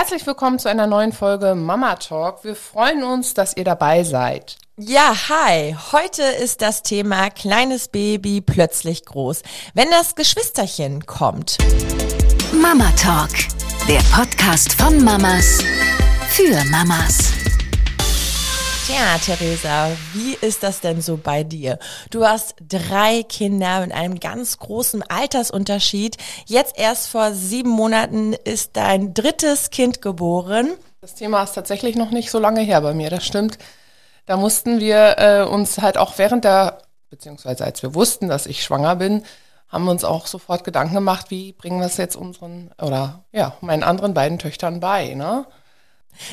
Herzlich willkommen zu einer neuen Folge Mama Talk. Wir freuen uns, dass ihr dabei seid. Ja, hi. Heute ist das Thema kleines Baby plötzlich groß, wenn das Geschwisterchen kommt. Mama Talk, der Podcast von Mamas für Mamas. Tja, Theresa, wie ist das denn so bei dir? Du hast drei Kinder mit einem ganz großen Altersunterschied. Jetzt erst vor sieben Monaten ist dein drittes Kind geboren. Das Thema ist tatsächlich noch nicht so lange her bei mir, das stimmt. Da mussten wir äh, uns halt auch während der, beziehungsweise als wir wussten, dass ich schwanger bin, haben wir uns auch sofort Gedanken gemacht, wie bringen wir es jetzt unseren oder ja, meinen anderen beiden Töchtern bei, ne?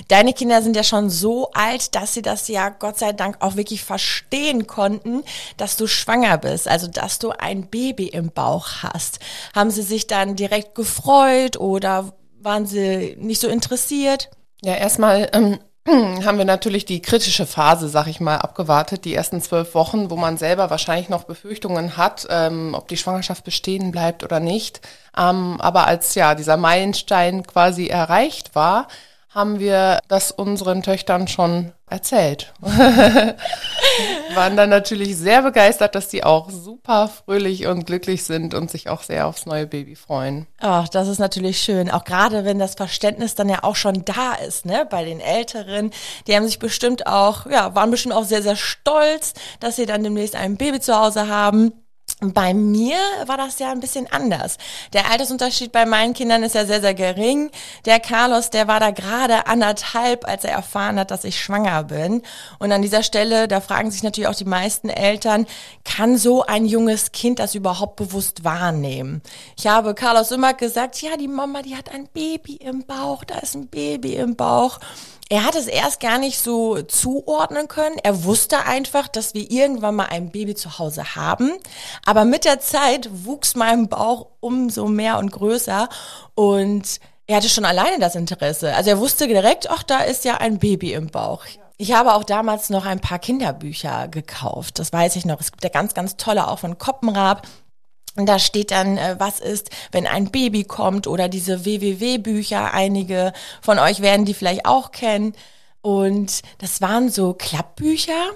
Deine Kinder sind ja schon so alt, dass sie das ja Gott sei Dank auch wirklich verstehen konnten, dass du schwanger bist, also dass du ein Baby im Bauch hast. Haben sie sich dann direkt gefreut oder waren sie nicht so interessiert? Ja, erstmal ähm, haben wir natürlich die kritische Phase, sag ich mal, abgewartet, die ersten zwölf Wochen, wo man selber wahrscheinlich noch Befürchtungen hat, ähm, ob die Schwangerschaft bestehen bleibt oder nicht. Ähm, aber als ja dieser Meilenstein quasi erreicht war, haben wir das unseren Töchtern schon erzählt. Waren dann natürlich sehr begeistert, dass die auch super fröhlich und glücklich sind und sich auch sehr aufs neue Baby freuen. Ach, das ist natürlich schön. Auch gerade wenn das Verständnis dann ja auch schon da ist, ne, bei den Älteren. Die haben sich bestimmt auch, ja, waren bestimmt auch sehr, sehr stolz, dass sie dann demnächst ein Baby zu Hause haben. Bei mir war das ja ein bisschen anders. Der Altersunterschied bei meinen Kindern ist ja sehr, sehr gering. Der Carlos, der war da gerade anderthalb, als er erfahren hat, dass ich schwanger bin. Und an dieser Stelle, da fragen sich natürlich auch die meisten Eltern, kann so ein junges Kind das überhaupt bewusst wahrnehmen? Ich habe Carlos immer gesagt, ja, die Mama, die hat ein Baby im Bauch, da ist ein Baby im Bauch. Er hat es erst gar nicht so zuordnen können. Er wusste einfach, dass wir irgendwann mal ein Baby zu Hause haben. Aber mit der Zeit wuchs mein Bauch umso mehr und größer und er hatte schon alleine das Interesse. Also er wusste direkt, ach, da ist ja ein Baby im Bauch. Ich habe auch damals noch ein paar Kinderbücher gekauft. Das weiß ich noch. Es gibt ja ganz, ganz tolle auch von Koppenrab. Da steht dann, äh, was ist, wenn ein Baby kommt oder diese WWW-Bücher. Einige von euch werden die vielleicht auch kennen. Und das waren so Klappbücher.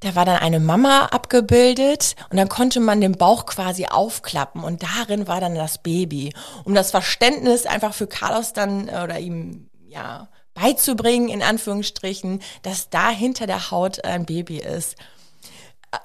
Da war dann eine Mama abgebildet und dann konnte man den Bauch quasi aufklappen und darin war dann das Baby. Um das Verständnis einfach für Carlos dann äh, oder ihm, ja, beizubringen, in Anführungsstrichen, dass da hinter der Haut ein Baby ist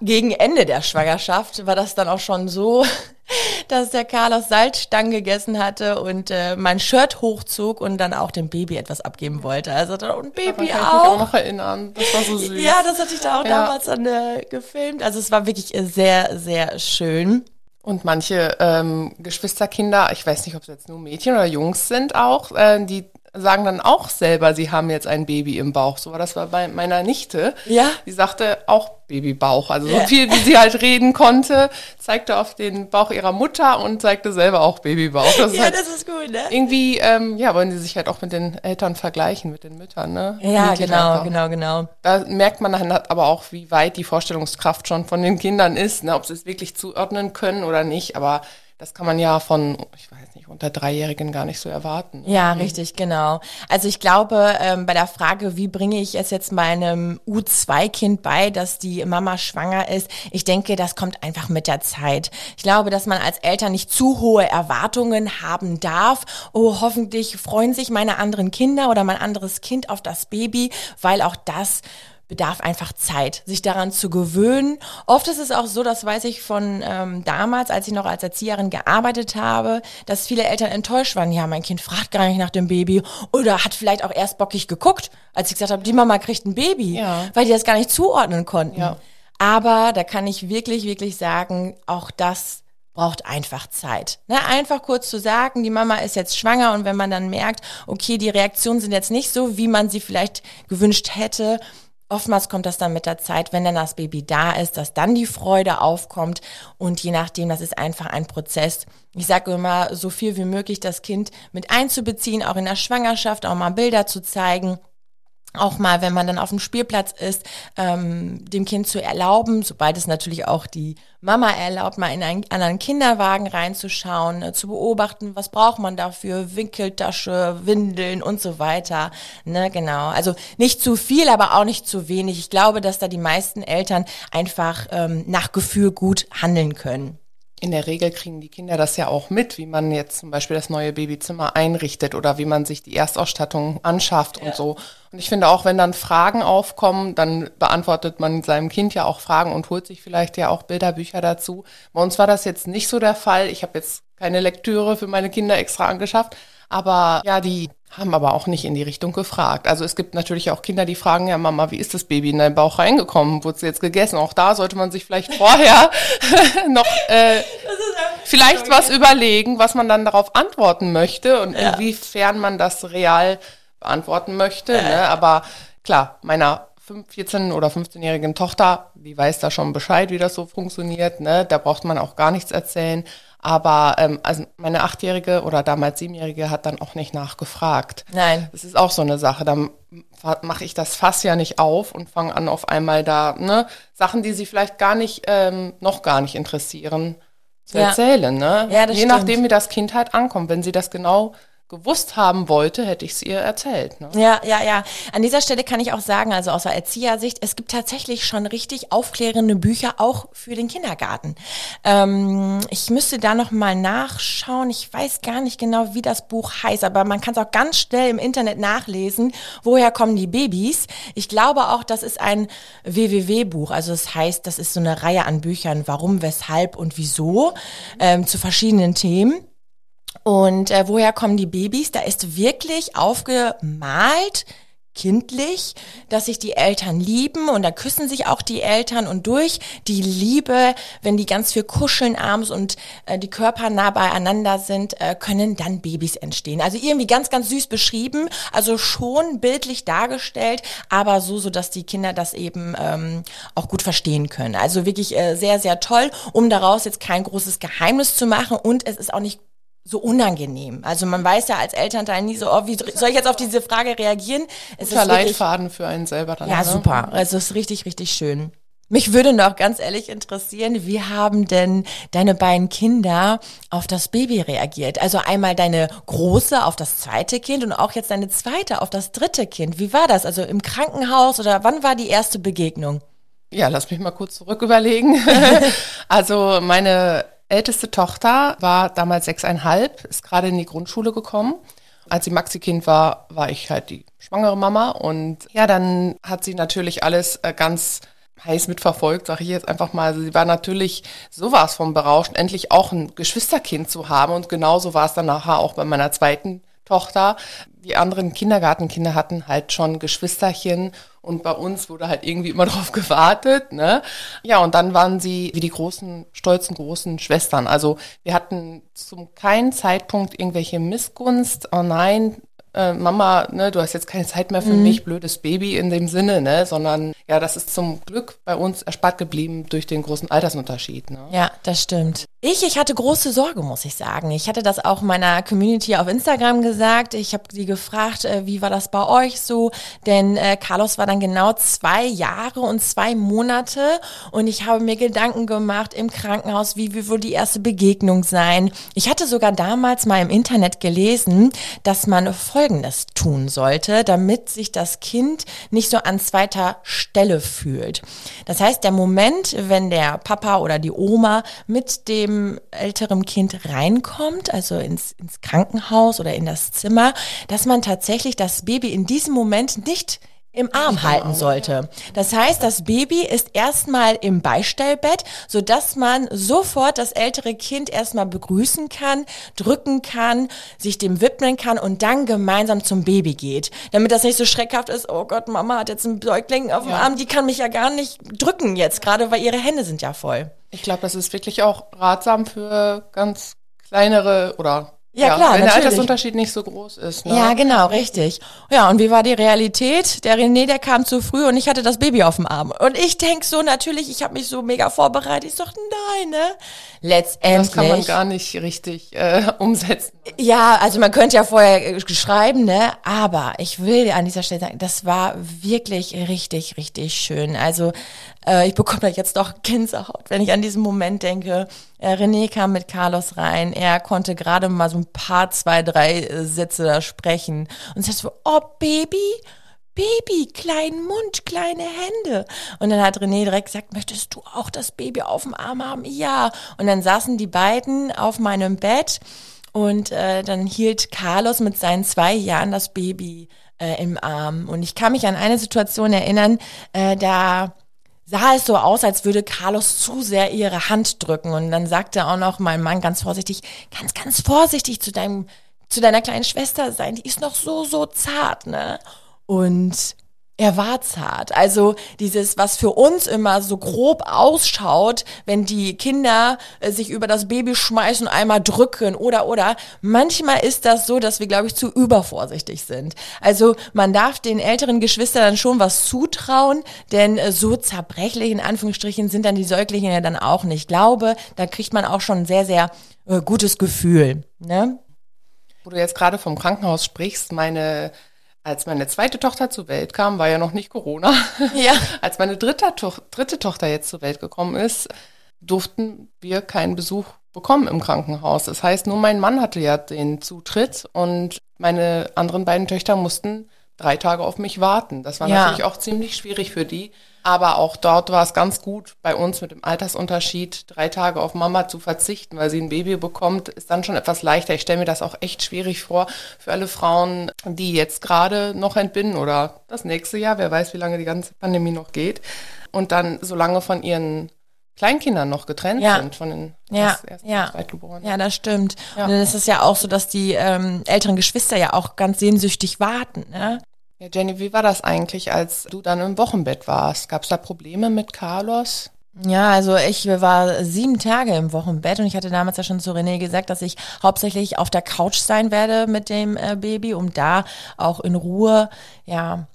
gegen Ende der Schwangerschaft war das dann auch schon so, dass der Carlos Salzstangen gegessen hatte und äh, mein Shirt hochzog und dann auch dem Baby etwas abgeben wollte. Also da, und Baby Daran kann auch. Auch noch erinnern. Das war so süß. Ja, das hatte ich da auch ja. damals dann äh, gefilmt. Also es war wirklich äh, sehr, sehr schön. Und manche ähm, Geschwisterkinder, ich weiß nicht, ob es jetzt nur Mädchen oder Jungs sind auch, äh, die sagen dann auch selber, sie haben jetzt ein Baby im Bauch. So war das bei meiner Nichte. Ja. Die sagte auch Babybauch. Also so viel, wie sie halt reden konnte, zeigte auf den Bauch ihrer Mutter und zeigte selber auch Babybauch. Das ja, halt das ist gut, ne? Irgendwie, ähm, ja, wollen sie sich halt auch mit den Eltern vergleichen, mit den Müttern, ne? Ja, genau, einfach. genau, genau. Da merkt man dann aber auch, wie weit die Vorstellungskraft schon von den Kindern ist, ne? ob sie es wirklich zuordnen können oder nicht. Aber das kann man ja von, ich weiß nicht, unter Dreijährigen gar nicht so erwarten. Ja, mhm. richtig, genau. Also ich glaube, ähm, bei der Frage, wie bringe ich es jetzt meinem U2-Kind bei, dass die Mama schwanger ist, ich denke, das kommt einfach mit der Zeit. Ich glaube, dass man als Eltern nicht zu hohe Erwartungen haben darf. Oh, hoffentlich freuen sich meine anderen Kinder oder mein anderes Kind auf das Baby, weil auch das bedarf einfach Zeit, sich daran zu gewöhnen. Oft ist es auch so, das weiß ich von ähm, damals, als ich noch als Erzieherin gearbeitet habe, dass viele Eltern enttäuscht waren. Ja, mein Kind fragt gar nicht nach dem Baby oder hat vielleicht auch erst bockig geguckt, als ich gesagt habe, die Mama kriegt ein Baby, ja. weil die das gar nicht zuordnen konnten. Ja. Aber da kann ich wirklich, wirklich sagen, auch das braucht einfach Zeit. Ne? Einfach kurz zu sagen, die Mama ist jetzt schwanger und wenn man dann merkt, okay, die Reaktionen sind jetzt nicht so, wie man sie vielleicht gewünscht hätte, Oftmals kommt das dann mit der Zeit, wenn dann das Baby da ist, dass dann die Freude aufkommt und je nachdem, das ist einfach ein Prozess. Ich sage immer, so viel wie möglich das Kind mit einzubeziehen, auch in der Schwangerschaft, auch mal Bilder zu zeigen. Auch mal, wenn man dann auf dem Spielplatz ist, ähm, dem Kind zu erlauben, sobald es natürlich auch die Mama erlaubt, mal in einen anderen Kinderwagen reinzuschauen, äh, zu beobachten, was braucht man dafür, Winkeltasche, Windeln und so weiter. Ne, genau. Also nicht zu viel, aber auch nicht zu wenig. Ich glaube, dass da die meisten Eltern einfach ähm, nach Gefühl gut handeln können in der Regel kriegen die Kinder das ja auch mit, wie man jetzt zum Beispiel das neue Babyzimmer einrichtet oder wie man sich die Erstausstattung anschafft ja. und so. Und ich finde auch, wenn dann Fragen aufkommen, dann beantwortet man seinem Kind ja auch Fragen und holt sich vielleicht ja auch Bilderbücher dazu. Bei uns war das jetzt nicht so der Fall. Ich habe jetzt keine Lektüre für meine Kinder extra angeschafft, aber ja, die haben aber auch nicht in die Richtung gefragt. Also es gibt natürlich auch Kinder, die fragen, ja Mama, wie ist das Baby in deinen Bauch reingekommen? Wurde es jetzt gegessen? Auch da sollte man sich vielleicht vorher noch äh, vielleicht was überlegen, was man dann darauf antworten möchte und ja. inwiefern man das real beantworten möchte. Ja. Ne? Aber klar, meiner 14- oder 15-jährigen Tochter, die weiß da schon Bescheid, wie das so funktioniert. Ne? Da braucht man auch gar nichts erzählen. Aber ähm, also meine Achtjährige oder damals Siebenjährige hat dann auch nicht nachgefragt. Nein. Das ist auch so eine Sache. Dann mache ich das Fass ja nicht auf und fange an auf einmal da ne, Sachen, die sie vielleicht gar nicht, ähm, noch gar nicht interessieren, zu ja. erzählen. Ne? Ja, das Je stimmt. nachdem, wie das Kind halt ankommt. Wenn sie das genau gewusst haben wollte, hätte ich es ihr erzählt. Ne? Ja, ja, ja. An dieser Stelle kann ich auch sagen, also aus der Erziehersicht, es gibt tatsächlich schon richtig aufklärende Bücher auch für den Kindergarten. Ähm, ich müsste da noch mal nachschauen. Ich weiß gar nicht genau, wie das Buch heißt, aber man kann es auch ganz schnell im Internet nachlesen. Woher kommen die Babys? Ich glaube auch, das ist ein WWW-Buch. Also das heißt, das ist so eine Reihe an Büchern. Warum, weshalb und wieso ähm, zu verschiedenen Themen. Und äh, woher kommen die Babys? Da ist wirklich aufgemalt, kindlich, dass sich die Eltern lieben und da küssen sich auch die Eltern und durch die Liebe, wenn die ganz viel kuscheln abends und äh, die Körper nah beieinander sind, äh, können dann Babys entstehen. Also irgendwie ganz, ganz süß beschrieben, also schon bildlich dargestellt, aber so, so dass die Kinder das eben ähm, auch gut verstehen können. Also wirklich äh, sehr, sehr toll, um daraus jetzt kein großes Geheimnis zu machen und es ist auch nicht so unangenehm. Also man weiß ja als Elternteil nie so, oh, wie soll ich jetzt auf diese Frage reagieren? Es ist Leitfaden für einen selber dann. Ja, ne? super. Also es ist richtig, richtig schön. Mich würde noch ganz ehrlich interessieren, wie haben denn deine beiden Kinder auf das Baby reagiert? Also einmal deine große auf das zweite Kind und auch jetzt deine zweite auf das dritte Kind. Wie war das? Also im Krankenhaus oder wann war die erste Begegnung? Ja, lass mich mal kurz zurück überlegen. also meine älteste Tochter war damals sechseinhalb, ist gerade in die Grundschule gekommen. Als sie Maxi-Kind war, war ich halt die schwangere Mama. Und ja, dann hat sie natürlich alles äh, ganz heiß mitverfolgt, sage ich jetzt einfach mal. Also sie war natürlich sowas von berauscht, endlich auch ein Geschwisterkind zu haben. Und genauso war es dann nachher auch bei meiner zweiten Tochter. Die anderen Kindergartenkinder hatten halt schon Geschwisterchen und bei uns wurde halt irgendwie immer drauf gewartet, ne? Ja, und dann waren sie wie die großen, stolzen großen Schwestern. Also wir hatten zum keinen Zeitpunkt irgendwelche Missgunst. Oh nein, äh, Mama, ne, du hast jetzt keine Zeit mehr für mhm. mich, blödes Baby in dem Sinne, ne, sondern ja, das ist zum Glück bei uns erspart geblieben durch den großen Altersunterschied. Ne? Ja, das stimmt. Ich, ich hatte große Sorge, muss ich sagen. Ich hatte das auch meiner Community auf Instagram gesagt. Ich habe sie gefragt, äh, wie war das bei euch so? Denn äh, Carlos war dann genau zwei Jahre und zwei Monate und ich habe mir Gedanken gemacht im Krankenhaus, wie, wie wohl die erste Begegnung sein. Ich hatte sogar damals mal im Internet gelesen, dass man Folgendes tun sollte, damit sich das Kind nicht so an zweiter Stelle fühlt. Das heißt, der Moment, wenn der Papa oder die Oma mit dem älteren Kind reinkommt, also ins, ins Krankenhaus oder in das Zimmer, dass man tatsächlich das Baby in diesem Moment nicht im Arm halten sollte. Das heißt, das Baby ist erstmal im Beistellbett, so dass man sofort das ältere Kind erstmal begrüßen kann, drücken kann, sich dem widmen kann und dann gemeinsam zum Baby geht. Damit das nicht so schreckhaft ist, oh Gott, Mama hat jetzt einen Säugling auf dem ja. Arm, die kann mich ja gar nicht drücken jetzt, gerade weil ihre Hände sind ja voll. Ich glaube, das ist wirklich auch ratsam für ganz kleinere oder Ja, klar, wenn natürlich. der Altersunterschied nicht so groß ist. Ne? Ja, genau, richtig. Ja, und wie war die Realität? Der René, der kam zu früh und ich hatte das Baby auf dem Arm. Und ich denk so natürlich, ich habe mich so mega vorbereitet. Ich sag, nein, ne? Letztendlich. Das kann man gar nicht richtig äh, umsetzen. Ja, also man könnte ja vorher äh, schreiben, ne? Aber ich will an dieser Stelle sagen, das war wirklich richtig, richtig schön. Also ich bekomme da jetzt doch Gänsehaut, wenn ich an diesen Moment denke. Äh, René kam mit Carlos rein. Er konnte gerade mal so ein paar, zwei, drei äh, Sätze da sprechen. Und sagt so, oh Baby, Baby, kleinen Mund, kleine Hände. Und dann hat René direkt gesagt, möchtest du auch das Baby auf dem Arm haben? Ja. Und dann saßen die beiden auf meinem Bett und äh, dann hielt Carlos mit seinen zwei Jahren das Baby äh, im Arm. Und ich kann mich an eine Situation erinnern, äh, da sah es so aus, als würde Carlos zu sehr ihre Hand drücken. Und dann sagte auch noch mein Mann ganz vorsichtig, ganz, ganz vorsichtig zu deinem, zu deiner kleinen Schwester sein. Die ist noch so, so zart, ne? Und er war zart. Also dieses, was für uns immer so grob ausschaut, wenn die Kinder äh, sich über das Baby schmeißen, einmal drücken oder oder. Manchmal ist das so, dass wir, glaube ich, zu übervorsichtig sind. Also man darf den älteren Geschwistern dann schon was zutrauen, denn äh, so zerbrechlich in Anführungsstrichen sind dann die Säuglinge ja dann auch nicht. Ich glaube, da kriegt man auch schon ein sehr, sehr äh, gutes Gefühl. Ne? Wo du jetzt gerade vom Krankenhaus sprichst, meine als meine zweite Tochter zur Welt kam, war ja noch nicht Corona. Ja. Als meine dritte, To dritte Tochter jetzt zur Welt gekommen ist, durften wir keinen Besuch bekommen im Krankenhaus. Das heißt, nur mein Mann hatte ja den Zutritt und meine anderen beiden Töchter mussten drei Tage auf mich warten. Das war Ja. natürlich auch ziemlich schwierig für die. Aber auch dort war es ganz gut bei uns mit dem Altersunterschied, drei Tage auf Mama zu verzichten, weil sie ein Baby bekommt, ist dann schon etwas leichter. Ich stelle mir das auch echt schwierig vor für alle Frauen, die jetzt gerade noch entbinden oder das nächste Jahr, wer weiß, wie lange die ganze Pandemie noch geht, und dann so lange von ihren Kleinkindern noch getrennt Ja. sind, von den Ja, ja. Zweitgeborenen. Ja, das stimmt. Ja. Und dann ist es ja auch so, dass die ähm, älteren Geschwister ja auch ganz sehnsüchtig warten. Ne? Ja, Jenny, wie war das eigentlich, als du dann im Wochenbett warst? Gab es da Probleme mit Carlos? Ja, also ich war sieben Tage im Wochenbett und ich hatte damals ja schon zu René gesagt, dass ich hauptsächlich auf der Couch sein werde mit dem äh, Baby, um da auch in Ruhe, ja,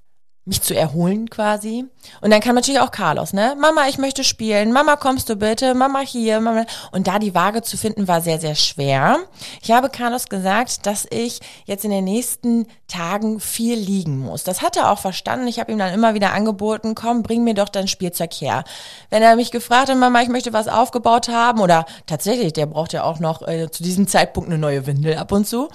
mich zu erholen quasi. Und dann kam natürlich auch Carlos, ne? Mama, ich möchte spielen. Mama, kommst du bitte? Mama hier. Mama. Und da die Waage zu finden, war sehr, sehr schwer. Ich habe Carlos gesagt, dass ich jetzt in den nächsten Tagen viel liegen muss. Das hat er auch verstanden. Ich habe ihm dann immer wieder angeboten, komm, bring mir doch dein Spielzeug her. Wenn er mich gefragt hat, Mama, ich möchte was aufgebaut haben oder tatsächlich, der braucht ja auch noch äh, zu diesem Zeitpunkt eine neue Windel ab und zu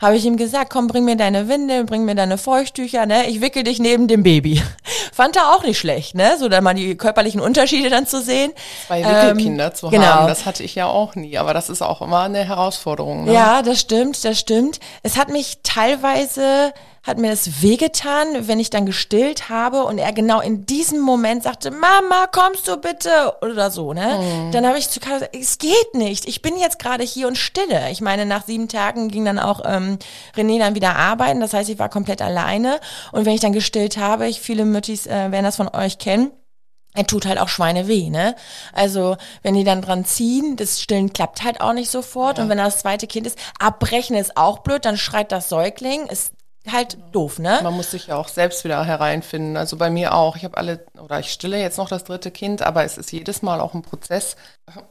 habe ich ihm gesagt, komm, bring mir deine Windel, bring mir deine Feuchttücher, ne? Ich wickel dich neben dem Baby. Fand er auch nicht schlecht, ne? So dann mal die körperlichen Unterschiede dann zu sehen. Zwei Ähm, Wickelkinder zu genau. haben, das hatte ich ja auch nie, aber das ist auch immer eine Herausforderung. Ne? Ja, das stimmt, das stimmt. Es hat mich teilweise, hat mir das wehgetan, wenn ich dann gestillt habe und er genau in diesem Moment sagte, Mama, kommst du bitte? Oder so, ne? Dann habe ich zu Carla gesagt, es geht nicht, ich bin jetzt gerade hier und stille. Ich meine, nach sieben Tagen ging dann auch ähm, René dann wieder arbeiten, das heißt, ich war komplett alleine und wenn ich dann gestillt habe, ich, viele Müttis äh, werden das von euch kennen, er tut halt auch Schweine weh, ne? Also, wenn die dann dran ziehen, das Stillen klappt halt auch nicht sofort. Und wenn das zweite Kind ist, abbrechen ist auch blöd, dann schreit das Säugling, ist halt doof, ne? Man muss sich ja auch selbst wieder hereinfinden. Also bei mir auch. Ich habe alle, oder ich stille jetzt noch das dritte Kind, aber es ist jedes Mal auch ein Prozess.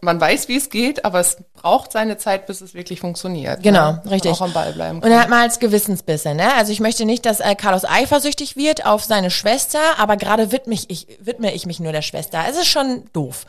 Man weiß, wie es geht, aber es braucht seine Zeit, bis es wirklich funktioniert. Genau, ne? Richtig. Auch am Ball bleiben Und kann. dann hat man als Gewissensbisse, ne? Also ich möchte nicht, dass äh, Carlos eifersüchtig wird auf seine Schwester, aber gerade widme ich, ich, widme ich mich nur der Schwester. Es ist schon doof.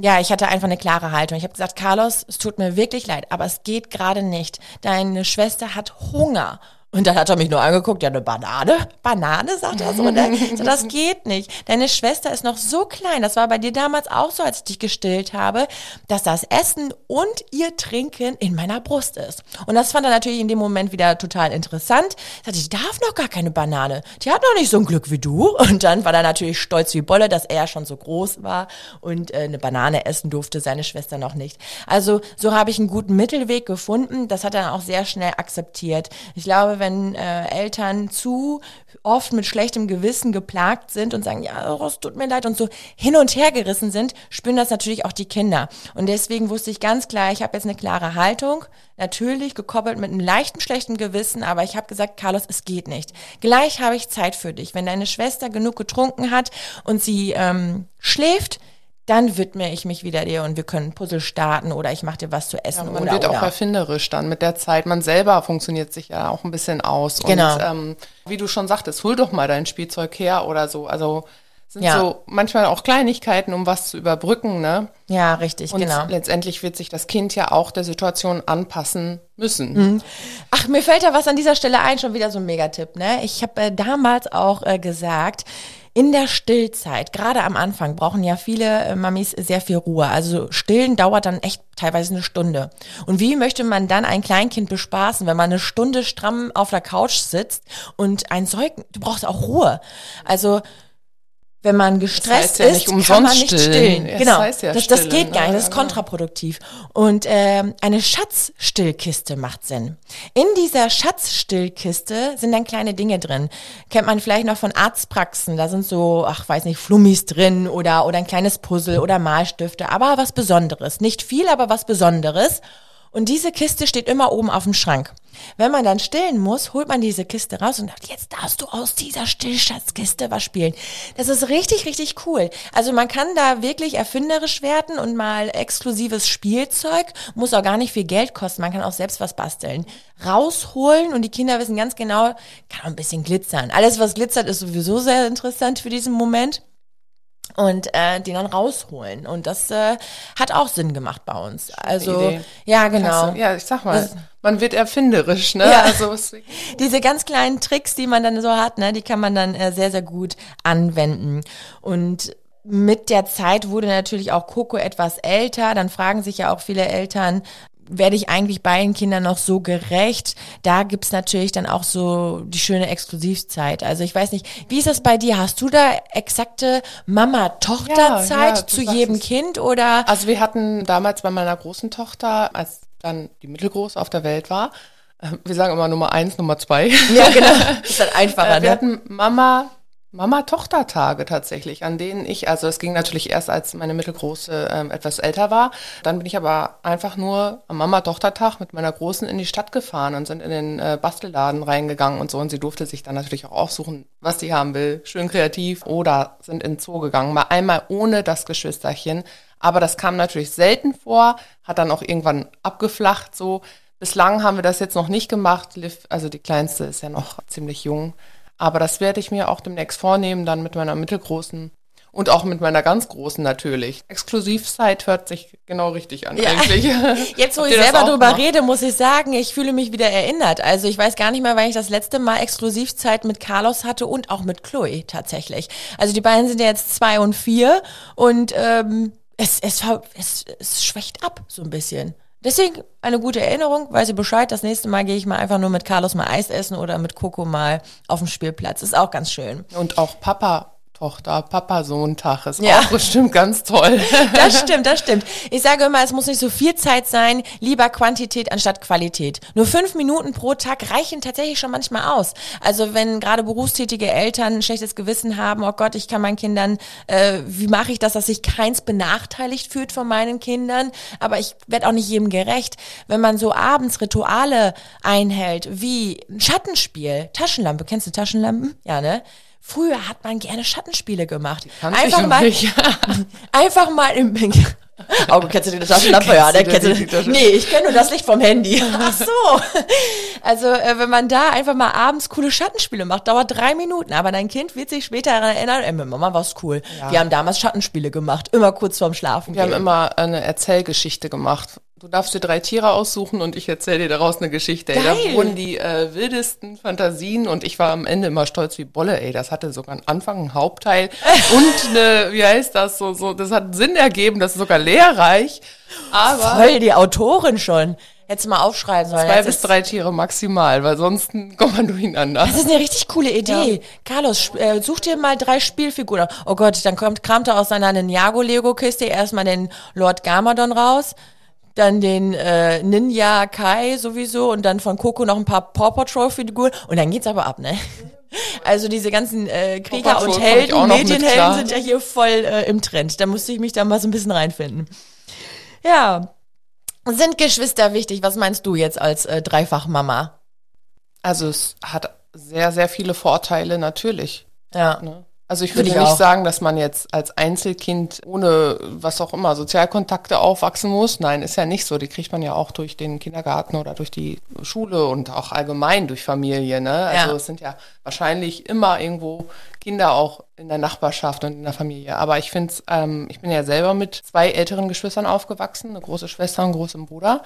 Ja, ich hatte einfach eine klare Haltung. Ich habe gesagt, Carlos, es tut mir wirklich leid, aber es geht gerade nicht. Deine Schwester hat Hunger. Und dann hat er mich nur angeguckt, ja, eine Banane? Banane, sagt er so, ne? So, das geht nicht. Deine Schwester ist noch so klein, das war bei dir damals auch so, als ich dich gestillt habe, dass das Essen und ihr Trinken in meiner Brust ist. Und das fand er natürlich in dem Moment wieder total interessant. Er sagte, ich darf noch gar keine Banane. Die hat noch nicht so ein Glück wie du. Und dann war er natürlich stolz wie Bolle, dass er schon so groß war und äh, eine Banane essen durfte, seine Schwester noch nicht. Also so habe ich einen guten Mittelweg gefunden. Das hat er dann auch sehr schnell akzeptiert. Ich glaube, wenn äh, Eltern zu oft mit schlechtem Gewissen geplagt sind und sagen, ja, Ross, tut mir leid und so hin und her gerissen sind, spüren das natürlich auch die Kinder. Und deswegen wusste ich ganz klar, ich habe jetzt eine klare Haltung, natürlich gekoppelt mit einem leichten schlechten Gewissen, aber ich habe gesagt, Carlos, es geht nicht. Gleich habe ich Zeit für dich. Wenn deine Schwester genug getrunken hat und sie ähm, schläft, dann widme ich mich wieder dir und wir können Puzzle starten oder ich mache dir was zu essen. Ja, man oder, wird oder. auch erfinderisch dann mit der Zeit. Man selber funktioniert sich ja auch ein bisschen aus. Genau. Und ähm, wie du schon sagtest, hol doch mal dein Spielzeug her oder so. Also sind Ja. so manchmal auch Kleinigkeiten, um was zu überbrücken, ne? Ja, richtig, Und genau. letztendlich wird sich das Kind ja auch der Situation anpassen müssen. Mhm. Ach, mir fällt da was an dieser Stelle ein, schon wieder so ein Megatipp, ne? Ich habe äh, damals auch äh, gesagt, in der Stillzeit, gerade am Anfang, brauchen ja viele äh, Mamis sehr viel Ruhe. Also stillen dauert dann echt teilweise eine Stunde. Und wie möchte man dann ein Kleinkind bespaßen, wenn man eine Stunde stramm auf der Couch sitzt und ein Säugling, du brauchst auch Ruhe. Also wenn man gestresst heißt ja ist, nicht kann man nicht stillen. stillen. Es Genau, heißt ja das, das stillen, geht gar nicht, das ist genau. kontraproduktiv. Und ähm, eine Schatzstillkiste macht Sinn. In dieser Schatzstillkiste sind dann kleine Dinge drin. Kennt man vielleicht noch von Arztpraxen. Da sind so, ach weiß nicht, Flummis drin oder oder ein kleines Puzzle oder Malstifte. Aber was Besonderes. Nicht viel, aber was Besonderes. Und diese Kiste steht immer oben auf dem Schrank. Wenn man dann stillen muss, holt man diese Kiste raus und sagt, jetzt darfst du aus dieser Stillschatzkiste was spielen. Das ist richtig, richtig cool. Also man kann da wirklich erfinderisch werden und mal exklusives Spielzeug, muss auch gar nicht viel Geld kosten, man kann auch selbst was basteln. Rausholen und die Kinder wissen ganz genau, kann auch ein bisschen glitzern. Alles, was glitzert, ist sowieso sehr interessant für diesen Moment und äh, den dann rausholen. Und das äh, hat auch Sinn gemacht bei uns. Also ja, genau. Klasse. Ja, ich sag mal, Das- man wird erfinderisch, ne? Ja. Also es, Diese ganz kleinen Tricks, die man dann so hat, ne, die kann man dann äh, sehr, sehr gut anwenden. Und mit der Zeit wurde natürlich auch Coco etwas älter. Dann fragen sich ja auch viele Eltern, werde ich eigentlich beiden Kindern noch so gerecht? Da gibt's natürlich dann auch so die schöne Exklusivzeit. Also ich weiß nicht, wie ist das bei dir? Hast du da exakte Mama-Tochter-Zeit Ja, ja, zu jedem es. Kind oder? Also wir hatten damals bei meiner großen Tochter, als dann die mittelgroß auf der Welt war, äh, wir sagen immer Nummer eins, Nummer zwei. Ja, genau. Ist dann einfacher, Äh, wir ne? hatten Mama, Mama-Tochter-Tage tatsächlich, an denen ich, also es ging natürlich erst, als meine Mittelgroße ähm, etwas älter war. Dann bin ich aber einfach nur am Mama-Tochter-Tag mit meiner Großen in die Stadt gefahren und sind in den äh, Bastelladen reingegangen und so. Und sie durfte sich dann natürlich auch aussuchen, was sie haben will. Schön kreativ. Oder sind in den Zoo gegangen. Mal einmal ohne das Geschwisterchen. Aber das kam natürlich selten vor, hat dann auch irgendwann abgeflacht so. Bislang haben wir das jetzt noch nicht gemacht. Liv, also die kleinste ist ja noch ziemlich jung. Aber das werde ich mir auch demnächst vornehmen, dann mit meiner mittelgroßen und auch mit meiner ganz großen natürlich. Exklusivzeit hört sich genau richtig an Ja. eigentlich. Jetzt, wo ich selber drüber gemacht? rede, muss ich sagen, ich fühle mich wieder erinnert. Also ich weiß gar nicht mehr, wann ich das letzte Mal Exklusivzeit mit Carlos hatte und auch mit Chloe tatsächlich. Also die beiden sind ja jetzt zwei und vier und ähm, es, es, es, es schwächt ab so ein bisschen. Deswegen eine gute Erinnerung, weiß ihr Bescheid. Das nächste Mal gehe ich mal einfach nur mit Carlos mal Eis essen oder mit Coco mal auf dem Spielplatz. Ist auch ganz schön. Und auch Papa. Tochter, Papa-Sohn-Tag ist Ja. auch bestimmt ganz toll. Das stimmt, das stimmt. Ich sage immer, es muss nicht so viel Zeit sein, lieber Quantität anstatt Qualität. Nur fünf Minuten pro Tag reichen tatsächlich schon manchmal aus. Also wenn gerade berufstätige Eltern ein schlechtes Gewissen haben, oh Gott, ich kann meinen Kindern, äh, wie mache ich das, dass sich keins benachteiligt fühlt von meinen Kindern, aber ich werde auch nicht jedem gerecht. Wenn man so abends Rituale einhält, wie ein Schattenspiel, Taschenlampe, kennst du Taschenlampen? Ja, ne? Früher hat man gerne Schattenspiele gemacht. Einfach mal, nicht. Einfach mal im Auge, kennst du die Taschenlampe? ja, ne? Kennst du du, die Taschen- nee, ich kenne nur das Licht vom Handy. Ach so. Also, äh, wenn man da einfach mal abends coole Schattenspiele macht, dauert drei Minuten. Aber dein Kind wird sich später daran erinnern, ey, Mama war's cool. Ja. Wir haben damals Schattenspiele gemacht, immer kurz vorm Schlafen Wir haben gehen. immer eine Erzählgeschichte gemacht. Du darfst dir drei Tiere aussuchen und ich erzähle dir daraus eine Geschichte. Ey, Geil. da wurden die äh, wildesten Fantasien und ich war am Ende immer stolz wie Bolle. Ey, das hatte sogar einen Anfang, einen Hauptteil und eine, wie heißt das so, so, das hat Sinn ergeben, das ist sogar lehrreich. Aber Voll die Autorin schon. Hättest du mal aufschreiben sollen. zwei bis drei Tiere maximal, weil sonst kommt man durcheinander. Das ist eine richtig coole Idee. Carlos, sp- äh, such dir mal drei Spielfiguren. Oh Gott, dann kommt, kramt er aus seiner Ninjago-Lego-Kiste erstmal den Lord Garmadon raus. Dann den äh, Ninja Kai sowieso und dann von Coco noch ein paar Paw Patrol Figuren und dann geht's aber ab, ne? Also diese ganzen äh, Krieger Patrol und Helden, Medienhelden sind ja hier voll äh, im Trend. Da musste ich mich da mal so ein bisschen reinfinden. Ja. Sind Geschwister wichtig? Was meinst du jetzt als äh, Dreifachmama? Also es hat sehr, sehr viele Vorteile natürlich. Ja. Ne? Also ich würde ich nicht auch. sagen, dass man jetzt als Einzelkind ohne was auch immer Sozialkontakte aufwachsen muss. Nein, ist ja nicht so. Die kriegt man ja auch durch den Kindergarten oder durch die Schule und auch allgemein durch Familie. Ne? Also Ja. es sind ja wahrscheinlich immer irgendwo Kinder auch in der Nachbarschaft und in der Familie. Aber ich finde ähm, ich bin ja selber mit zwei älteren Geschwistern aufgewachsen, eine große Schwester und einen großen Bruder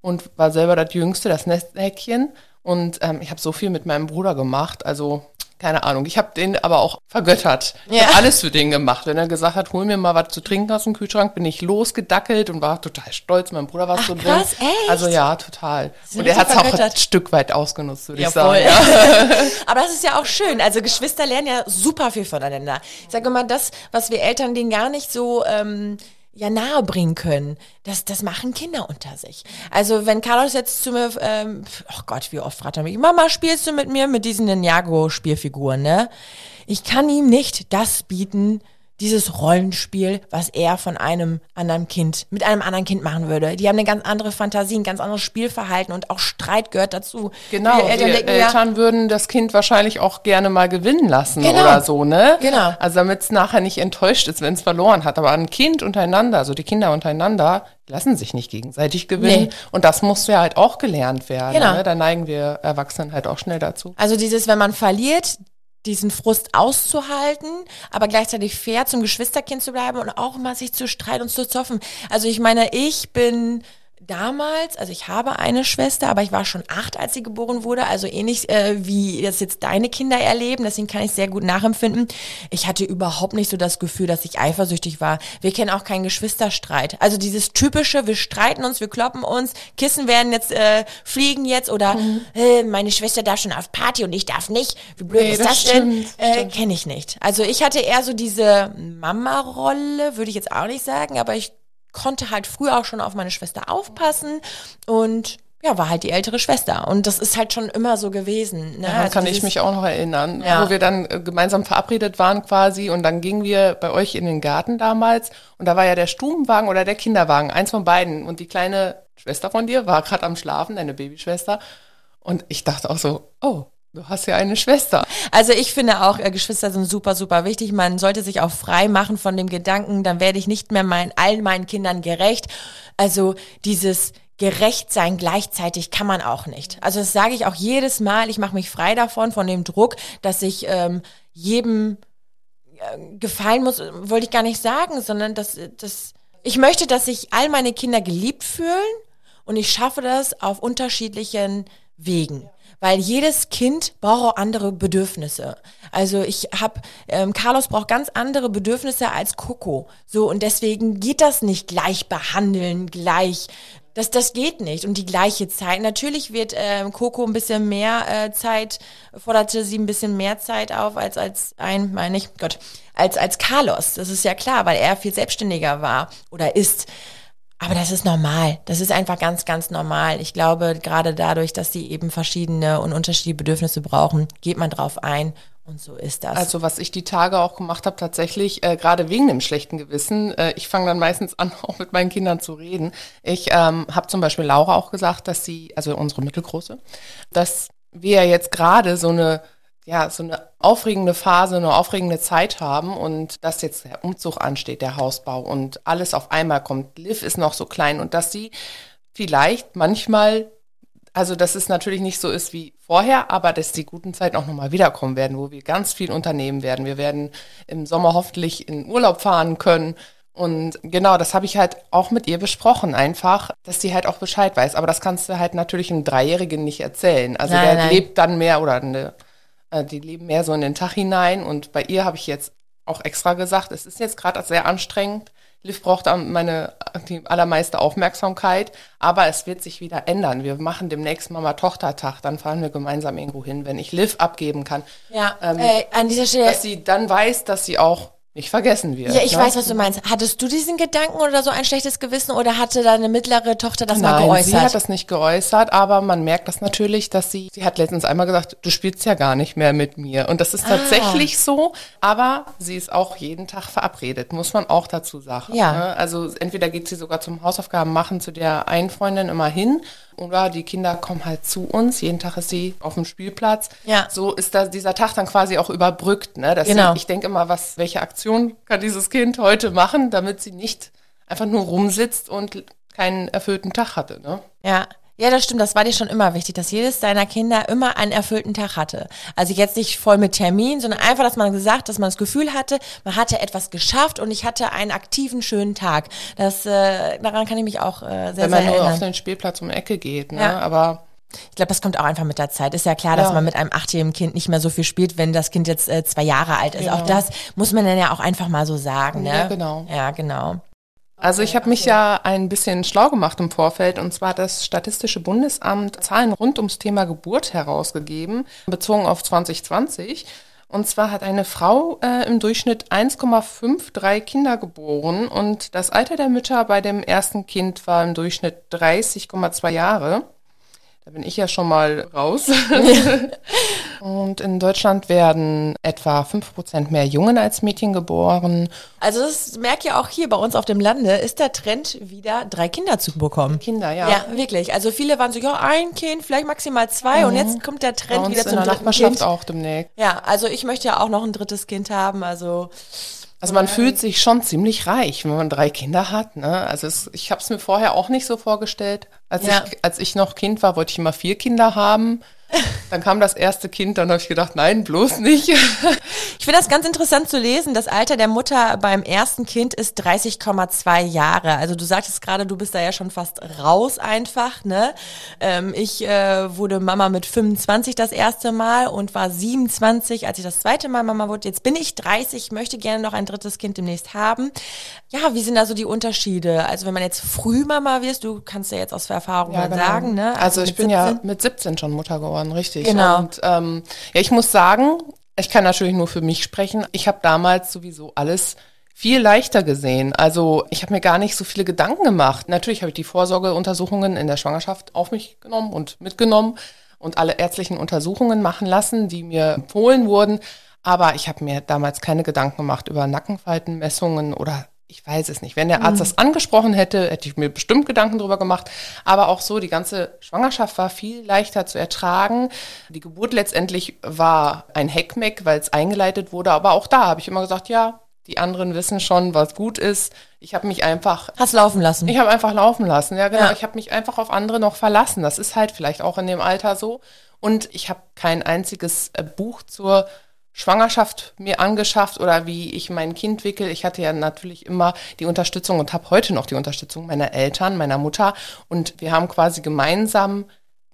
und war selber das Jüngste, das Nesthäkchen. Und ähm, ich habe so viel mit meinem Bruder gemacht. Also keine Ahnung. Ich habe den aber auch vergöttert. Ich Ja. habe alles für den gemacht. Wenn er gesagt hat, hol mir mal was zu trinken aus dem Kühlschrank, bin ich losgedackelt und war total stolz. Mein Bruder war so drin. krass, echt? Also ja, total. Und er hat es auch ein. Stück weit ausgenutzt, würde Ja, ich sagen. Ja. Aber das ist ja auch schön. Also Geschwister lernen ja super viel voneinander. Ich sage immer, das, was wir Eltern denen gar nicht so ähm, ja nahe bringen können, das, das machen Kinder unter sich. Also wenn Carlos jetzt zu mir, ähm, oh Gott, wie oft fragt er mich, Mama, spielst du mit mir mit diesen Ninjago-Spielfiguren, ne? Ich kann ihm nicht das bieten, dieses Rollenspiel, was er von einem anderen Kind, mit einem anderen Kind machen würde. Die haben eine ganz andere Fantasie, ein ganz anderes Spielverhalten und auch Streit gehört dazu. Genau, Viele Eltern die denken ja, Eltern würden das Kind wahrscheinlich auch gerne mal gewinnen lassen Genau. oder so, ne? Genau. Also damit es nachher nicht enttäuscht ist, wenn es verloren hat. Aber ein Kind untereinander, also die Kinder untereinander, lassen sich nicht gegenseitig gewinnen. Nee. Und das muss ja halt auch gelernt werden. Genau. Ne? Da neigen wir Erwachsenen halt auch schnell dazu. Also dieses, wenn man verliert, diesen Frust auszuhalten, aber gleichzeitig fair zum Geschwisterkind zu bleiben und auch mal sich zu streiten und zu zoffen. Also ich meine, ich bin damals, also ich habe eine Schwester, aber ich war schon acht, als sie geboren wurde, also ähnlich äh, wie das jetzt deine Kinder erleben, deswegen kann ich sehr gut nachempfinden. Ich hatte überhaupt nicht so das Gefühl, dass ich eifersüchtig war. Wir kennen auch keinen Geschwisterstreit. Also dieses typische, wir streiten uns, wir kloppen uns, Kissen werden jetzt, äh, fliegen jetzt oder äh, meine Schwester darf schon auf Party und ich darf nicht. Wie blöd Nee, ist das das, denn? Äh. Kenne ich nicht. Also ich hatte eher so diese Mama-Rolle, würde ich jetzt auch nicht sagen, aber ich konnte halt früher auch schon auf meine Schwester aufpassen und ja, war halt die ältere Schwester. Und das ist halt schon immer so gewesen. Ne? Daran Also kann ich mich auch noch erinnern, Ja. wo wir dann äh, gemeinsam verabredet waren quasi und dann gingen wir bei euch in den Garten damals und da war ja der Stubenwagen oder der Kinderwagen, eins von beiden und die kleine Schwester von dir war gerade am Schlafen, deine Babyschwester und ich dachte auch so, oh, du hast ja eine Schwester. Also ich finde auch, äh, Geschwister sind super, super wichtig. Man sollte sich auch frei machen von dem Gedanken, dann werde ich nicht mehr mein, allen meinen Kindern gerecht. Also dieses gerecht sein gleichzeitig kann man auch nicht. Also das sage ich auch jedes Mal. Ich mache mich frei davon, von dem Druck, dass ich ähm, jedem äh, gefallen muss, wollte ich gar nicht sagen, sondern dass, dass ich möchte, dass sich all meine Kinder geliebt fühlen und ich schaffe das auf unterschiedlichen Wegen. Weil jedes Kind braucht auch andere Bedürfnisse. Also ich habe, ähm, Carlos braucht ganz andere Bedürfnisse als Coco. So, und deswegen geht das nicht gleich behandeln, gleich. Das, das geht nicht. Und die gleiche Zeit. Natürlich wird ähm, Coco ein bisschen mehr äh, Zeit, forderte sie ein bisschen mehr Zeit auf als, als ein, meine ich, Gott, als, als Carlos. Das ist ja klar, weil er viel selbstständiger war oder ist. Aber das ist normal. Das ist einfach ganz, ganz normal. Ich glaube, gerade dadurch, dass sie eben verschiedene und unterschiedliche Bedürfnisse brauchen, geht man drauf ein. Und so ist das. Also was ich die Tage auch gemacht habe, tatsächlich, äh, gerade wegen dem schlechten Gewissen, äh, ich fange dann meistens an, auch mit meinen Kindern zu reden. Ich ähm, habe zum Beispiel Laura auch gesagt, dass sie, also unsere mittelgroße, dass wir jetzt gerade so eine, ja, so eine aufregende Phase, eine aufregende Zeit haben und dass jetzt der Umzug ansteht, der Hausbau und alles auf einmal kommt. Liv ist noch so klein und dass sie vielleicht manchmal also, dass es natürlich nicht so ist wie vorher, aber dass die guten Zeiten auch nochmal wiederkommen werden, wo wir ganz viel unternehmen werden. Wir werden im Sommer hoffentlich in Urlaub fahren können. Und genau, das habe ich halt auch mit ihr besprochen, einfach, dass sie halt auch Bescheid weiß. Aber das kannst du halt natürlich einem Dreijährigen nicht erzählen. Also Nein, der nein. lebt dann mehr oder eine, die leben mehr so in den Tag hinein. Und bei ihr habe ich jetzt auch extra gesagt, es ist jetzt gerade sehr anstrengend. Liv braucht meine die allermeiste Aufmerksamkeit, aber es wird sich wieder ändern. Wir machen demnächst Mama-Tochter-Tag, dann fahren wir gemeinsam irgendwo hin, wenn ich Liv abgeben kann. ja, ähm, äh, an dieser Stelle. Dass sie dann weiß, dass sie auch nicht vergessen wird. Ja, ich ne? weiß, was du meinst. Hattest du diesen Gedanken oder so ein schlechtes Gewissen oder hatte deine mittlere Tochter das mal Nein, geäußert? sie hat das nicht geäußert, aber man merkt das natürlich, dass sie, sie hat letztens einmal gesagt, du spielst ja gar nicht mehr mit mir. Und das ist Ah. tatsächlich so, aber sie ist auch jeden Tag verabredet, muss man auch dazu sagen. Ja. ne? Also entweder geht sie sogar zum Hausaufgaben machen zu der einen Freundin immer hin oder die Kinder kommen halt zu uns. Jeden Tag ist sie auf dem Spielplatz. Ja. So ist da dieser Tag dann quasi auch überbrückt. Ne? Dass Genau. sie, ich denke immer, was, welche Aktion kann dieses Kind heute machen, damit sie nicht einfach nur rumsitzt und keinen erfüllten Tag hatte. Ne? Ja. Ja, das stimmt. Das war dir schon immer wichtig, dass jedes deiner Kinder immer einen erfüllten Tag hatte. Also jetzt nicht voll mit Termin, sondern einfach, dass man gesagt, dass man das Gefühl hatte, man hatte etwas geschafft und ich hatte einen aktiven, schönen Tag. Das, äh, daran kann ich mich auch äh, sehr, Wenn sehr man nur auf erinnern. den Spielplatz um die Ecke geht. Ne? Ja. Aber Ich glaube, das kommt auch einfach mit der Zeit. Ist ja klar, dass Ja. man mit einem achtjährigen Kind nicht mehr so viel spielt, wenn das Kind jetzt äh, zwei Jahre alt ist. Genau. Auch das muss man dann ja auch einfach mal so sagen. Ne? Ja, genau. Ja, genau. Also ich habe mich ja ein bisschen schlau gemacht im Vorfeld und zwar das Statistische Bundesamt Zahlen rund ums Thema Geburt herausgegeben, bezogen auf 2020. Und zwar hat eine Frau äh, im Durchschnitt 1,53 Kinder geboren und das Alter der Mütter bei dem ersten Kind war im Durchschnitt 30,2 Jahre. Da bin ich ja schon mal raus. und in Deutschland werden etwa 5% mehr Jungen als Mädchen geboren. Also das merke ich auch hier bei uns auf dem Lande, ist der Trend wieder drei Kinder zu bekommen. Kinder, ja. Ja, wirklich. Also viele waren so, ja, ein Kind, vielleicht maximal zwei und jetzt kommt der Trend wieder in zum der dritten Nachbarschaft Kind. auch demnächst. Ja, also ich möchte ja auch noch ein drittes Kind haben, also Also man fühlt sich schon ziemlich reich, wenn man drei Kinder hat. Ne? Also es, ich habe es mir vorher auch nicht so vorgestellt. Als, Ja. ich, als ich noch Kind war, wollte ich immer vier Kinder haben. Dann kam das erste Kind, dann habe ich gedacht, nein, bloß nicht. Ich finde das ganz interessant zu lesen. Das Alter der Mutter beim ersten Kind ist 30,2 Jahre. Also du sagtest gerade, du bist da ja schon fast raus einfach, ne? Ähm, ich äh, wurde Mama mit 25 das erste Mal und war 27, als ich das zweite Mal Mama wurde. Jetzt bin ich 30, möchte gerne noch ein drittes Kind demnächst haben. Ja, wie sind da so die Unterschiede? Also wenn man jetzt früh Mama wirst, du kannst ja jetzt aus Erfahrung mal genau. sagen, ne? Also, ich mit bin ja 17. mit 17 schon Mutter geworden, richtig. Genau. Und ähm, ja, ich muss sagen, ich kann natürlich nur für mich sprechen. Ich habe damals sowieso alles viel leichter gesehen. Also ich habe mir gar nicht so viele Gedanken gemacht. Natürlich habe ich die Vorsorgeuntersuchungen in der Schwangerschaft auf mich genommen und mitgenommen und alle ärztlichen Untersuchungen machen lassen, die mir empfohlen wurden. Aber ich habe mir damals keine Gedanken gemacht über Nackenfaltenmessungen oder ich weiß es nicht. Wenn der Arzt das angesprochen hätte, hätte ich mir bestimmt Gedanken drüber gemacht. Aber auch so, die ganze Schwangerschaft war viel leichter zu ertragen. Die Geburt letztendlich war ein Heckmeck, weil es eingeleitet wurde. Aber auch da habe ich immer gesagt, ja, die anderen wissen schon, was gut ist. Ich habe mich einfach Hast laufen lassen. ich habe einfach laufen lassen, ja genau. Ja. Ich habe mich einfach auf andere noch verlassen. Das ist halt vielleicht auch in dem Alter so. Und ich habe kein einziges äh, Buch zur Schwangerschaft mir angeschafft oder wie ich mein Kind wickel. Ich hatte ja natürlich immer die Unterstützung und habe heute noch die Unterstützung meiner Eltern, meiner Mutter. Und wir haben quasi gemeinsam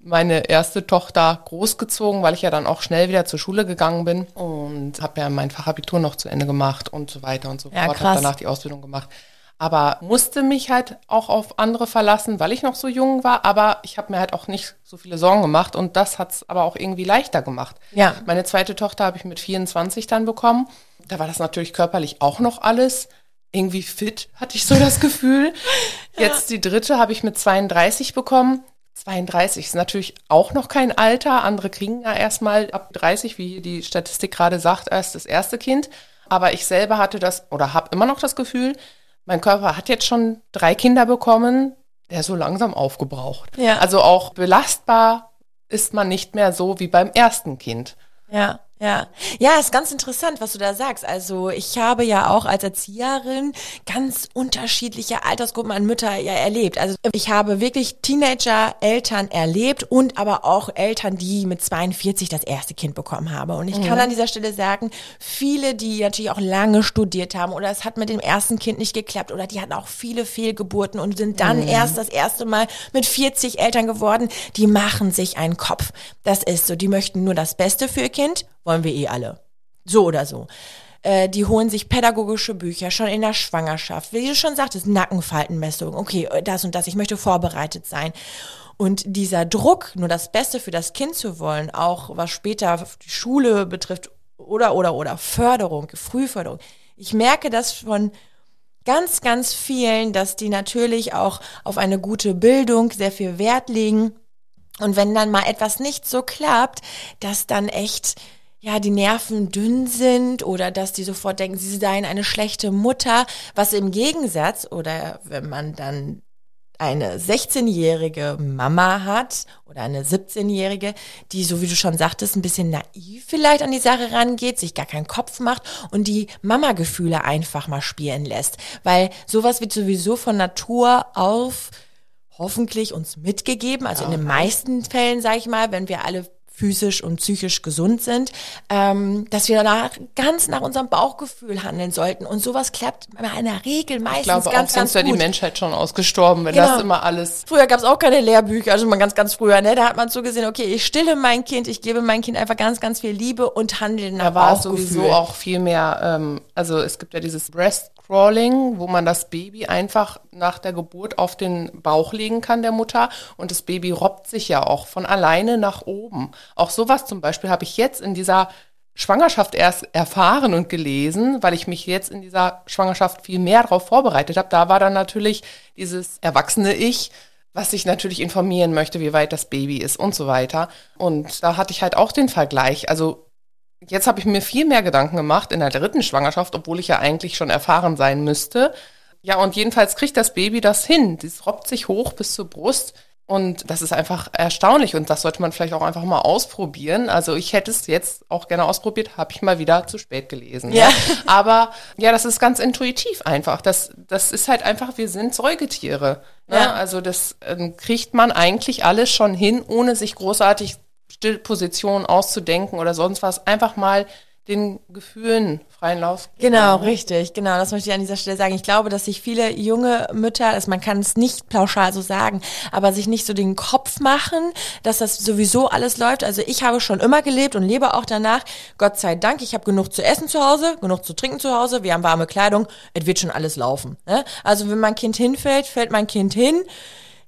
meine erste Tochter großgezogen, weil ich ja dann auch schnell wieder zur Schule gegangen bin und habe ja mein Fachabitur noch zu Ende gemacht und so weiter und so Ja, fort. Habe danach die Ausbildung gemacht. Aber musste mich halt auch auf andere verlassen, weil ich noch so jung war. Aber ich habe mir halt auch nicht so viele Sorgen gemacht und das hat's aber auch irgendwie leichter gemacht. Ja. Meine zweite Tochter habe ich mit 24 dann bekommen. Da war das natürlich körperlich auch noch alles. Irgendwie fit, hatte ich so das Gefühl. Jetzt die dritte habe ich mit 32 bekommen. 32 ist natürlich auch noch kein Alter. Andere kriegen ja erstmal ab 30, wie die Statistik gerade sagt, erst das erste Kind. Aber ich selber hatte das oder habe immer noch das Gefühl, mein Körper hat jetzt schon drei Kinder bekommen, der ist so langsam aufgebraucht. Ja. Also auch belastbar ist man nicht mehr so wie beim ersten Kind. Ja, ja. Ja, ist ganz interessant, was du da sagst. Also ich habe ja auch als Erzieherin ganz unterschiedliche Altersgruppen an Mütter ja erlebt. Also ich habe wirklich Teenager-Eltern erlebt und aber auch Eltern, die mit 42 das erste Kind bekommen haben. Und ich kann an dieser Stelle sagen, viele, die natürlich auch lange studiert haben oder es hat mit dem ersten Kind nicht geklappt oder die hatten auch viele Fehlgeburten und sind dann erst das erste Mal mit 40 Eltern geworden, die machen sich einen Kopf. Das ist so, die möchten nur das Beste für ihr Kind, wollen wir eh alle. So oder so. Äh, die holen sich pädagogische Bücher schon in der Schwangerschaft. Wie du schon sagtest, Nackenfaltenmessung. Okay, äh, das und das, ich möchte vorbereitet sein. Und dieser Druck, nur das Beste für das Kind zu wollen, auch was später die Schule betrifft oder, oder, oder Förderung, Frühförderung, ich merke das von ganz, ganz vielen, dass die natürlich auch auf eine gute Bildung sehr viel Wert legen. Und wenn dann mal etwas nicht so klappt, dass dann echt ja, die Nerven dünn sind oder dass die sofort denken, sie seien eine schlechte Mutter, was im Gegensatz oder wenn man dann eine 16-jährige Mama hat oder eine 17-jährige, die, so wie du schon sagtest, ein bisschen naiv vielleicht an die Sache rangeht, sich gar keinen Kopf macht und die Mama-Gefühle einfach mal spielen lässt. Weil sowas wird sowieso von Natur auf hoffentlich uns mitgegeben. Also in den meisten Fällen, sage ich mal, wenn wir alle physisch und psychisch gesund sind, ähm, dass wir danach ganz nach unserem Bauchgefühl handeln sollten. Und sowas klappt in der Regel meistens ich glaube, ganz, auch sonst wäre die Menschheit schon ausgestorben, wenn genau. das immer alles. Früher gab es auch keine Lehrbücher, also mal ganz, ganz früher, ne? Da hat man so gesehen, okay, ich stille mein Kind, ich gebe mein Kind einfach ganz, ganz viel Liebe und handle nach Da war sowieso auch viel mehr, ähm, also es gibt ja dieses Breast Crawling, wo man das Baby einfach nach der Geburt auf den Bauch legen kann der Mutter und das Baby robbt sich ja auch von alleine nach oben. Auch sowas zum Beispiel habe ich jetzt in dieser Schwangerschaft erst erfahren und gelesen, weil ich mich jetzt in dieser Schwangerschaft viel mehr darauf vorbereitet habe. Da war dann natürlich dieses erwachsene Ich, was sich natürlich informieren möchte, wie weit das Baby ist und so weiter. Und da hatte ich halt auch den Vergleich. Also Jetzt habe ich mir viel mehr Gedanken gemacht in der dritten Schwangerschaft, obwohl ich ja eigentlich schon erfahren sein müsste. Ja, und jedenfalls kriegt das Baby das hin. Das robbt sich hoch bis zur Brust. Und das ist einfach erstaunlich und das sollte man vielleicht auch einfach mal ausprobieren. Also ich hätte es jetzt auch gerne ausprobiert, habe ich mal wieder zu spät gelesen. Ja. ja. Aber ja, das ist ganz intuitiv einfach. Das, das ist halt einfach, wir sind Säugetiere. Ne? Ja. Also das ähm, kriegt man eigentlich alles schon hin, ohne sich großartig Stillposition auszudenken oder sonst was, einfach mal den Gefühlen freien Lauf. Genau, richtig, genau. Das möchte ich an dieser Stelle sagen. Ich glaube, dass sich viele junge Mütter, also man kann es nicht pauschal so sagen, aber sich nicht so den Kopf machen, dass das sowieso alles läuft. Also ich habe schon immer gelebt und lebe auch danach. Gott sei Dank, ich habe genug zu essen zu Hause, genug zu trinken zu Hause, wir haben warme Kleidung, es wird schon alles laufen. Ne? Also wenn mein Kind hinfällt, fällt mein Kind hin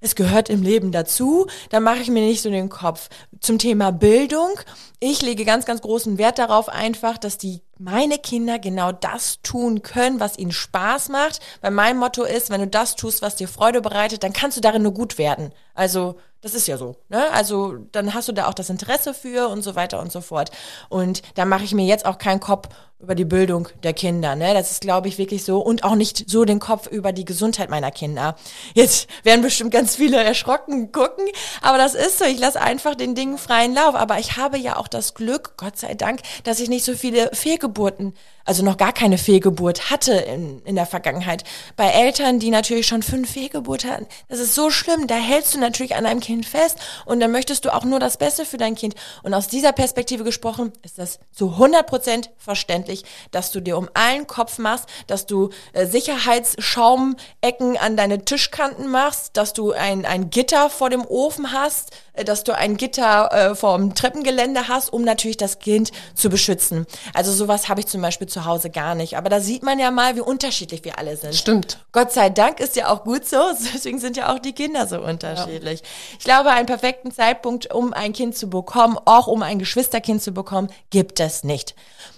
es gehört im Leben dazu, dann mache ich mir nicht so den Kopf. Zum Thema Bildung, ich lege ganz, ganz großen Wert darauf einfach, dass die meine Kinder genau das tun können, was ihnen Spaß macht. Weil mein Motto ist, wenn du das tust, was dir Freude bereitet, dann kannst du darin nur gut werden. Also das ist ja so. Ne? Also dann hast du da auch das Interesse für und so weiter und so fort. Und da mache ich mir jetzt auch keinen Kopf über die Bildung der Kinder. Ne? Das ist, glaube ich, wirklich so. Und auch nicht so den Kopf über die Gesundheit meiner Kinder. Jetzt werden bestimmt ganz viele erschrocken gucken, aber das ist so. Ich lasse einfach den Dingen freien Lauf. Aber ich habe ja auch das Glück, Gott sei Dank, dass ich nicht so viele Fehlgeburten also noch gar keine Fehlgeburt hatte in, in der Vergangenheit. Bei Eltern, die natürlich schon fünf Fehlgeburt hatten, das ist so schlimm. Da hältst du natürlich an deinem Kind fest und dann möchtest du auch nur das Beste für dein Kind. Und aus dieser Perspektive gesprochen ist das zu 100 Prozent verständlich, dass du dir um allen Kopf machst, dass du äh, Sicherheitsschaumecken an deine Tischkanten machst, dass du ein, ein Gitter vor dem Ofen hast, äh, dass du ein Gitter äh, vorm Treppengelände hast, um natürlich das Kind zu beschützen. Also sowas habe ich zum Beispiel zu Hause gar nicht. Aber da sieht man ja mal, wie unterschiedlich wir alle sind. Stimmt. Gott sei Dank ist ja auch gut so. Deswegen sind ja auch die Kinder so unterschiedlich. Ja. Ich glaube, einen perfekten Zeitpunkt, um ein Kind zu bekommen, auch um ein Geschwisterkind zu bekommen, gibt es nicht.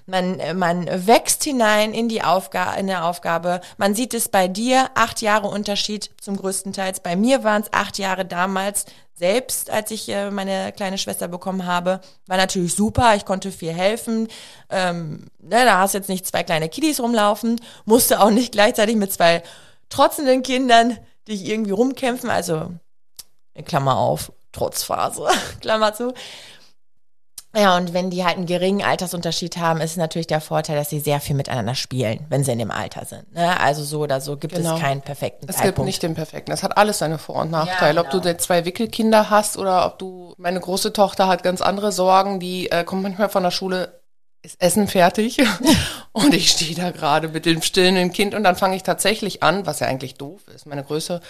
Man, man wächst hinein in die Aufgabe, in der Aufgabe. Man sieht es bei dir, acht Jahre Unterschied zum größten Teils. Bei mir waren es acht Jahre damals selbst, als ich äh, meine kleine Schwester bekommen habe, war natürlich super. Ich konnte viel helfen. Ähm, ne, da hast jetzt nicht zwei kleine Kiddies rumlaufen, musste auch nicht gleichzeitig mit zwei trotzenden Kindern dich irgendwie rumkämpfen. Also Klammer auf, Trotzphase, Klammer zu. Ja, und wenn die halt einen geringen Altersunterschied haben, ist natürlich der Vorteil, dass sie sehr viel miteinander spielen, wenn sie in dem Alter sind. Ne? Also so oder so gibt genau. es keinen perfekten es Zeitpunkt. Es gibt nicht den perfekten. Es hat alles seine Vor- und Nachteile. Ja, genau. Ob du zwei Wickelkinder hast oder ob du, meine große Tochter hat ganz andere Sorgen, die äh, kommt manchmal von der Schule, ist Essen fertig und ich stehe da gerade mit dem stillenden Kind und dann fange ich tatsächlich an, was ja eigentlich doof ist. Meine größere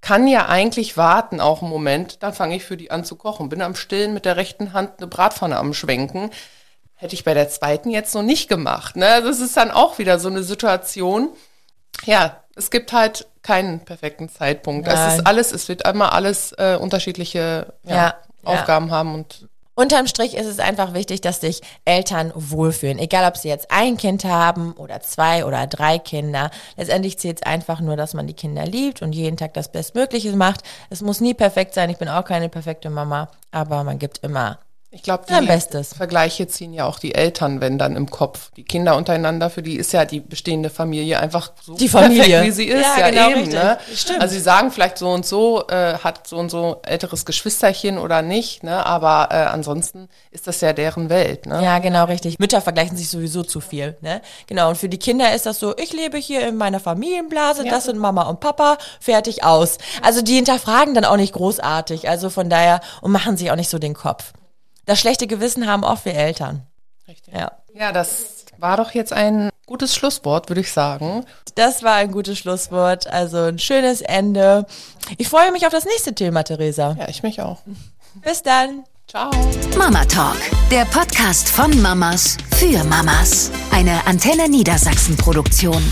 kann ja eigentlich warten, auch einen Moment. Dann fange ich für die an zu kochen. Bin am Stillen mit der rechten Hand eine Bratpfanne am Schwenken. Hätte ich bei der zweiten jetzt noch nicht gemacht. Ne? Das ist dann auch wieder so eine Situation. Ja, es gibt halt keinen perfekten Zeitpunkt. Nein. Es ist alles, es wird einmal alles äh, unterschiedliche ja, ja, Aufgaben ja. haben und Unterm Strich ist es einfach wichtig, dass sich Eltern wohlfühlen. Egal, ob sie jetzt ein Kind haben oder zwei oder drei Kinder. Letztendlich zählt es einfach nur, dass man die Kinder liebt und jeden Tag das Bestmögliche macht. Es muss nie perfekt sein. Ich bin auch keine perfekte Mama, aber man gibt immer ich glaube, die Bestes. Vergleiche ziehen ja auch die Eltern, wenn dann im Kopf. Die Kinder untereinander, für die ist ja die bestehende Familie einfach so die Familie. perfekt, wie sie ist. Ja, ja genau, eben. Ne? Stimmt. Also sie sagen vielleicht so und so, äh, hat so und so älteres Geschwisterchen oder nicht, ne? aber äh, ansonsten ist das ja deren Welt. Ne? Ja, genau, richtig. Mütter vergleichen sich sowieso zu viel. Ne? Genau, und für die Kinder ist das so, ich lebe hier in meiner Familienblase, ja. das sind Mama und Papa, fertig aus. Also die hinterfragen dann auch nicht großartig, also von daher, und machen sich auch nicht so den Kopf das schlechte Gewissen haben oft wir Eltern. Richtig. Ja. ja, das war doch jetzt ein gutes Schlusswort, würde ich sagen. Das war ein gutes Schlusswort, also ein schönes Ende. Ich freue mich auf das nächste Thema, Theresa. Ja, ich mich auch. Bis dann. Ciao. Mama Talk, der Podcast von Mamas für Mamas. Eine Antenne Niedersachsen Produktion.